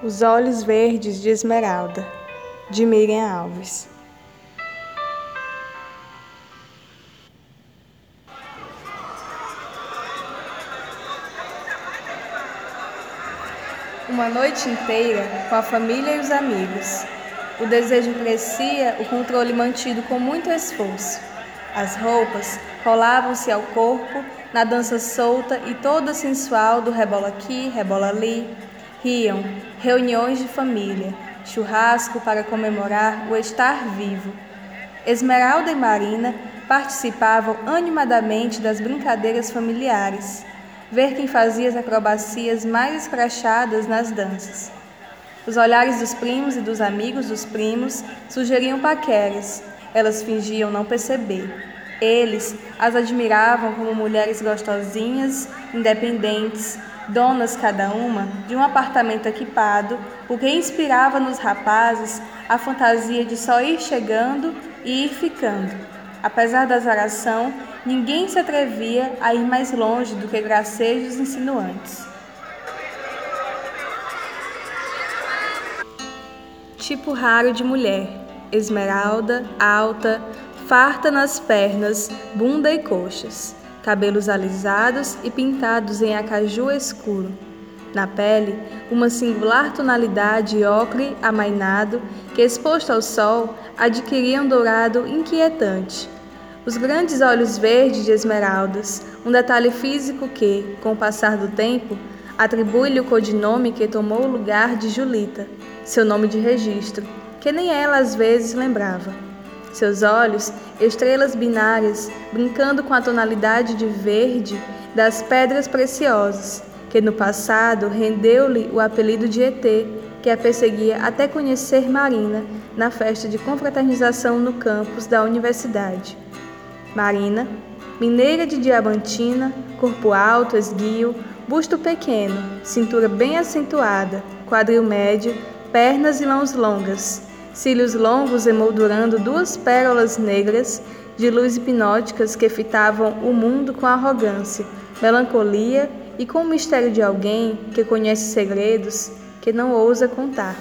Os Olhos Verdes de Esmeralda, de Miriam Alves. Uma noite inteira com a família e os amigos. O desejo crescia, o controle mantido com muito esforço. As roupas rolavam-se ao corpo na dança solta e toda sensual do rebola aqui, rebola ali. Riam, reuniões de família, churrasco para comemorar o estar vivo. Esmeralda e Marina participavam animadamente das brincadeiras familiares, ver quem fazia as acrobacias mais escrachadas nas danças. Os olhares dos primos e dos amigos dos primos sugeriam paqueras, elas fingiam não perceber. Eles as admiravam como mulheres gostosinhas, independentes, donas cada uma de um apartamento equipado, o que inspirava nos rapazes a fantasia de só ir chegando e ir ficando. Apesar da zaração, ninguém se atrevia a ir mais longe do que gracejos insinuantes. Tipo raro de mulher, esmeralda, alta, farta nas pernas, bunda e coxas cabelos alisados e pintados em acaju escuro. Na pele, uma singular tonalidade ocre amainado que, exposto ao sol, adquiria um dourado inquietante. Os grandes olhos verdes de esmeraldas, um detalhe físico que, com o passar do tempo, atribui-lhe o codinome que tomou o lugar de Julita, seu nome de registro, que nem ela às vezes lembrava. Seus olhos, estrelas binárias, brincando com a tonalidade de verde das pedras preciosas, que no passado rendeu-lhe o apelido de ET, que a perseguia até conhecer Marina na festa de confraternização no campus da universidade. Marina, mineira de Diamantina, corpo alto, esguio, busto pequeno, cintura bem acentuada, quadril médio, pernas e mãos longas, cílios longos emoldurando duas pérolas negras de luz hipnóticas que fitavam o mundo com arrogância, melancolia e com o mistério de alguém que conhece segredos que não ousa contar.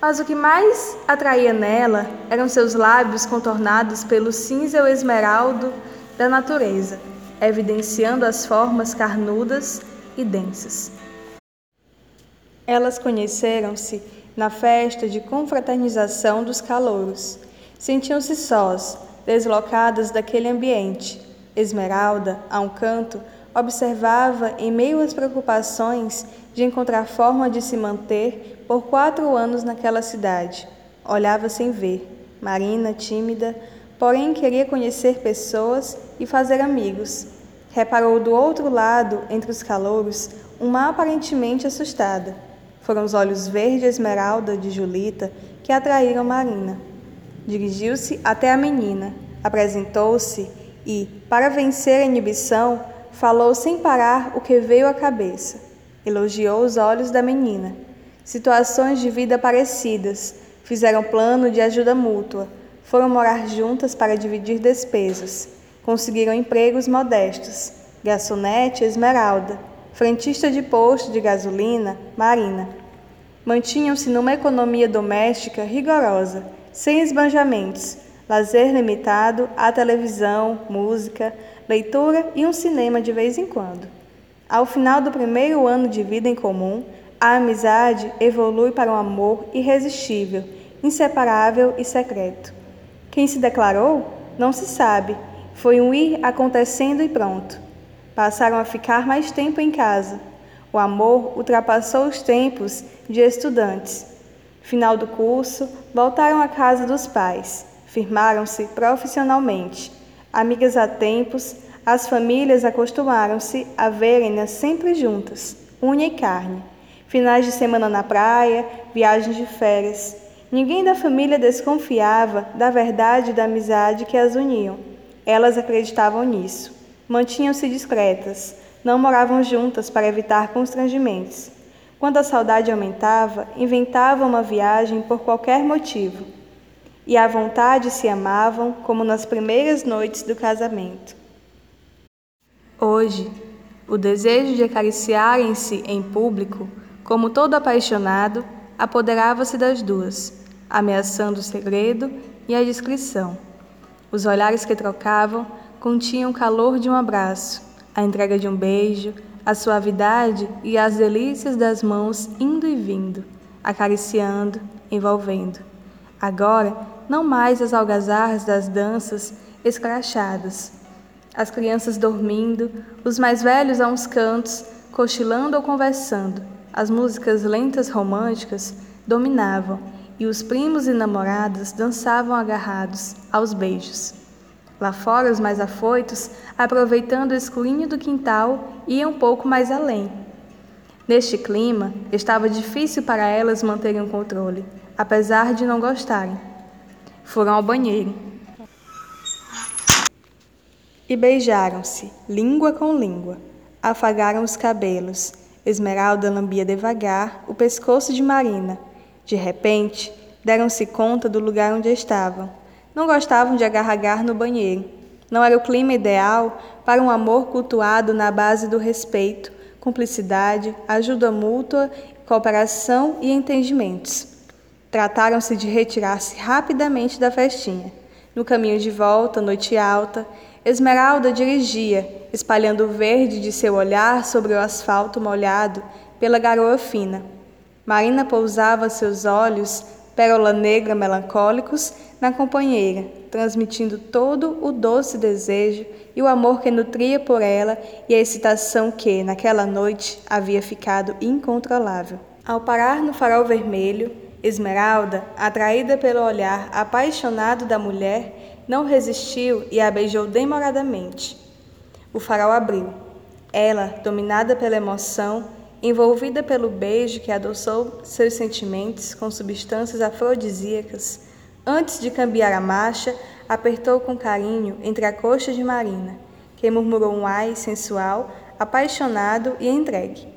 Mas o que mais atraía nela eram seus lábios contornados pelo cinza esmeraldo da natureza, evidenciando as formas carnudas e densas. Elas conheceram-se na festa de confraternização dos calouros. Sentiam-se sós, deslocadas daquele ambiente. Esmeralda, a um canto, observava, em meio às preocupações de encontrar forma de se manter por quatro anos naquela cidade. Olhava sem ver. Marina, tímida, porém queria conhecer pessoas e fazer amigos. Reparou do outro lado, entre os calouros, uma aparentemente assustada. Foram os olhos verde esmeralda de Julita que atraíram Marina. Dirigiu-se até a menina, apresentou-se e, para vencer a inibição, falou sem parar o que veio à cabeça. Elogiou os olhos da menina. Situações de vida parecidas, fizeram plano de ajuda mútua, foram morar juntas para dividir despesas, conseguiram empregos modestos. Garçonete Esmeralda, frentista de posto de gasolina, Marina. Mantinham-se numa economia doméstica rigorosa, sem esbanjamentos, lazer limitado à televisão, música, leitura e um cinema de vez em quando. Ao final do primeiro ano de vida em comum, a amizade evolui para um amor irresistível, inseparável e secreto. Quem se declarou? Não se sabe. Foi um ir acontecendo e pronto. Passaram a ficar mais tempo em casa. O amor ultrapassou os tempos de estudantes. Final do curso, voltaram à casa dos pais. Firmaram-se profissionalmente. Amigas há tempos, as famílias acostumaram-se a verem-nas sempre juntas, unha e carne. Finais de semana na praia, viagens de férias. Ninguém da família desconfiava da verdade da amizade que as uniam. Elas acreditavam nisso mantinham-se discretas, não moravam juntas para evitar constrangimentos. Quando a saudade aumentava, inventavam uma viagem por qualquer motivo. E à vontade se amavam, como nas primeiras noites do casamento. Hoje, o desejo de acariciarem-se em público como todo apaixonado, apoderava-se das duas, ameaçando o segredo e a discrição. Os olhares que trocavam continham o calor de um abraço, a entrega de um beijo, a suavidade e as delícias das mãos indo e vindo, acariciando, envolvendo. Agora, não mais as algazarras das danças escrachadas. As crianças dormindo, os mais velhos a uns cantos, cochilando ou conversando. As músicas lentas românticas dominavam e os primos e namoradas dançavam agarrados aos beijos. Lá fora, os mais afoitos, aproveitando o escurinho do quintal, iam um pouco mais além. Neste clima, estava difícil para elas manterem o controle, apesar de não gostarem. Foram ao banheiro. E beijaram-se, língua com língua. Afagaram os cabelos. Esmeralda lambia devagar o pescoço de Marina. De repente, deram-se conta do lugar onde estavam. Não gostavam de agarragar no banheiro. Não era o clima ideal para um amor cultuado na base do respeito, cumplicidade, ajuda mútua, cooperação e entendimentos. Trataram-se de retirar-se rapidamente da festinha. No caminho de volta, noite alta, Esmeralda dirigia, espalhando o verde de seu olhar sobre o asfalto molhado pela garoa fina. Marina pousava seus olhos, pérola negra melancólicos, na companheira, transmitindo todo o doce desejo e o amor que nutria por ela e a excitação que, naquela noite, havia ficado incontrolável. Ao parar no farol vermelho, Esmeralda, atraída pelo olhar apaixonado da mulher, não resistiu e a beijou demoradamente. O farol abriu. Ela, dominada pela emoção, envolvida pelo beijo que adoçou seus sentimentos com substâncias afrodisíacas, antes de cambiar a marcha, apertou com carinho entre a coxa de Marina, que murmurou um ai sensual, apaixonado e entregue.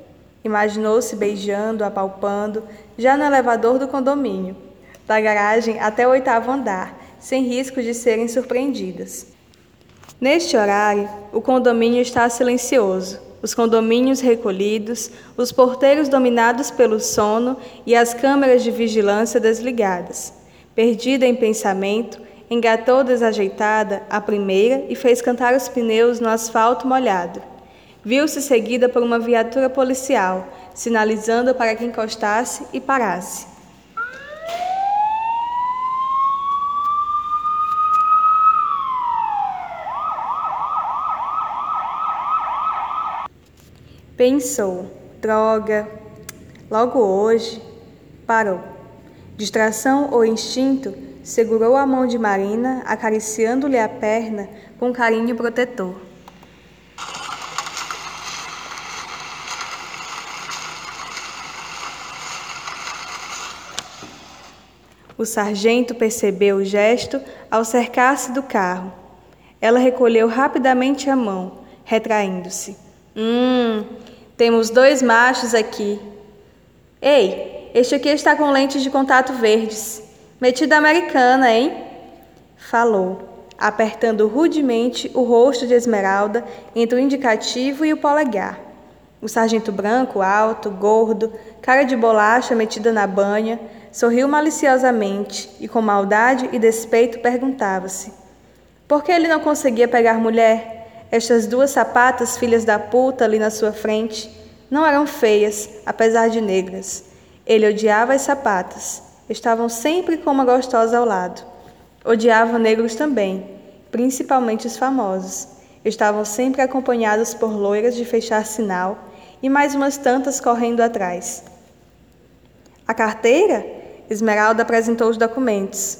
Imaginou-se beijando, apalpando, já no elevador do condomínio, da garagem até o oitavo andar, sem risco de serem surpreendidas. Neste horário, o condomínio está silencioso, os condomínios recolhidos, os porteiros dominados pelo sono e as câmeras de vigilância desligadas. Perdida em pensamento, engatou desajeitada a primeira e fez cantar os pneus no asfalto molhado. Viu-se seguida por uma viatura policial, sinalizando para que encostasse e parasse. Pensou, droga, logo hoje, parou. Distração ou instinto, segurou a mão de Marina, acariciando-lhe a perna com carinho protetor. O sargento percebeu o gesto ao cercar-se do carro. Ela recolheu rapidamente a mão, retraindo-se. Hum, temos dois machos aqui. Ei, este aqui está com lentes de contato verdes. Metida americana, hein? Falou, apertando rudemente o rosto de Esmeralda entre o indicativo e o polegar. O sargento branco, alto, gordo, cara de bolacha metida na banha, sorriu maliciosamente e, com maldade e despeito, perguntava-se: por que ele não conseguia pegar mulher? Estas duas sapatas, filhas da puta, ali na sua frente, não eram feias, apesar de negras. Ele odiava as sapatas. Estavam sempre com uma gostosa ao lado. Odiava negros também, principalmente os famosos. Estavam sempre acompanhados por loiras de fechar sinal e mais umas tantas correndo atrás. A carteira? Esmeralda apresentou os documentos.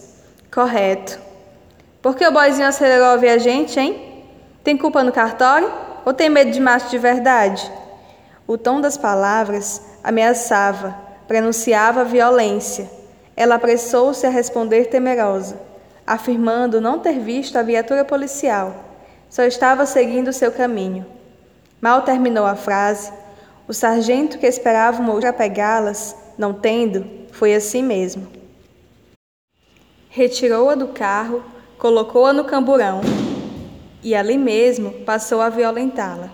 Correto. Por que o boizinho acelerou a viajante, hein? Tem culpa no cartório ou tem medo de macho de verdade? O tom das palavras ameaçava, prenunciava violência. Ela apressou-se a responder temerosa, afirmando não ter visto a viatura policial. Só estava seguindo seu caminho. Mal terminou a frase, o sargento que esperava uma outra pegá-las, não tendo, foi assim mesmo. Retirou-a do carro, colocou-a no camburão e ali mesmo passou a violentá-la.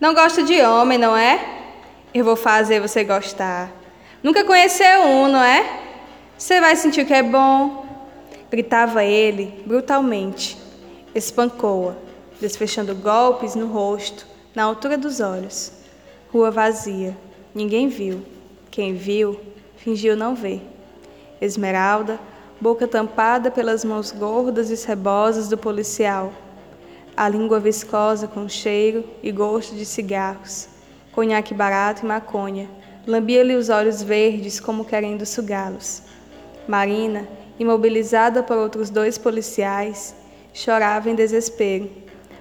Não gosta de homem, não é? Eu vou fazer você gostar. Nunca conheceu um, não é? Você vai sentir que é bom. Gritava ele brutalmente. Espancou-a, desfechando golpes no rosto, na altura dos olhos. Rua vazia. Ninguém viu. Quem viu, fingiu não ver. Esmeralda, boca tampada pelas mãos gordas e cebosas do policial, a língua viscosa com cheiro e gosto de cigarros, conhaque barato e maconha, lambia-lhe os olhos verdes como querendo sugá-los. Marina, imobilizada por outros dois policiais, chorava em desespero,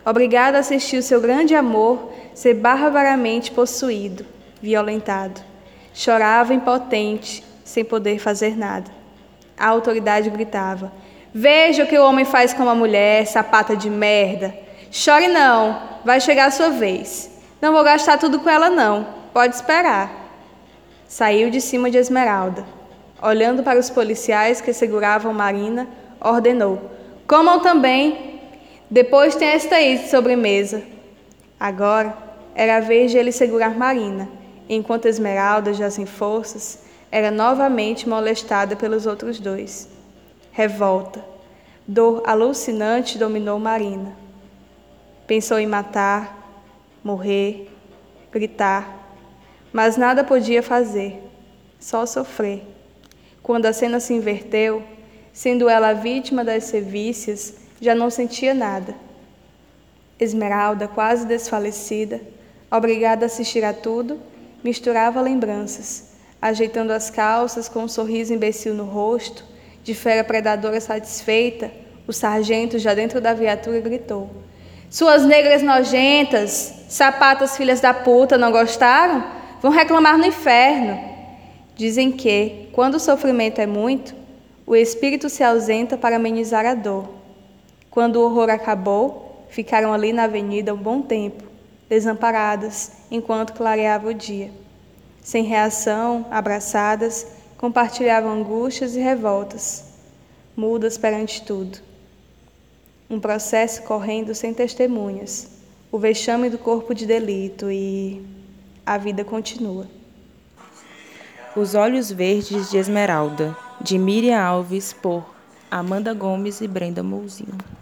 obrigada a assistir o seu grande amor ser barbaramente possuído, violentado. Chorava impotente, sem poder fazer nada. A autoridade gritava: Veja o que o homem faz com uma mulher, sapata de merda. Chore não, vai chegar a sua vez. Não vou gastar tudo com ela, não. Pode esperar. Saiu de cima de Esmeralda. Olhando para os policiais que seguravam Marina, ordenou: Comam também. Depois tem esta aí de sobremesa. Agora era a vez de ele segurar Marina, enquanto Esmeralda, já sem forças, era novamente molestada pelos outros dois. Revolta, dor alucinante dominou Marina. Pensou em matar, morrer, gritar, mas nada podia fazer, só sofrer. Quando a cena se inverteu, sendo ela a vítima das sevícias, já não sentia nada. Esmeralda, quase desfalecida, obrigada a assistir a tudo, misturava lembranças ajeitando as calças com um sorriso imbecil no rosto, de fera predadora satisfeita, o sargento, já dentro da viatura, gritou: Suas negras nojentas, sapatas filhas da puta, não gostaram? Vão reclamar no inferno. Dizem que, quando o sofrimento é muito, o espírito se ausenta para amenizar a dor. Quando o horror acabou, ficaram ali na avenida um bom tempo, desamparadas, enquanto clareava o dia. Sem reação, abraçadas, compartilhavam angústias e revoltas, mudas perante tudo. Um processo correndo sem testemunhas, o vexame do corpo de delito e a vida continua. Os Olhos Verdes de Esmeralda, de Miriam Alves, por Amanda Gomes e Brenda Mouzinho.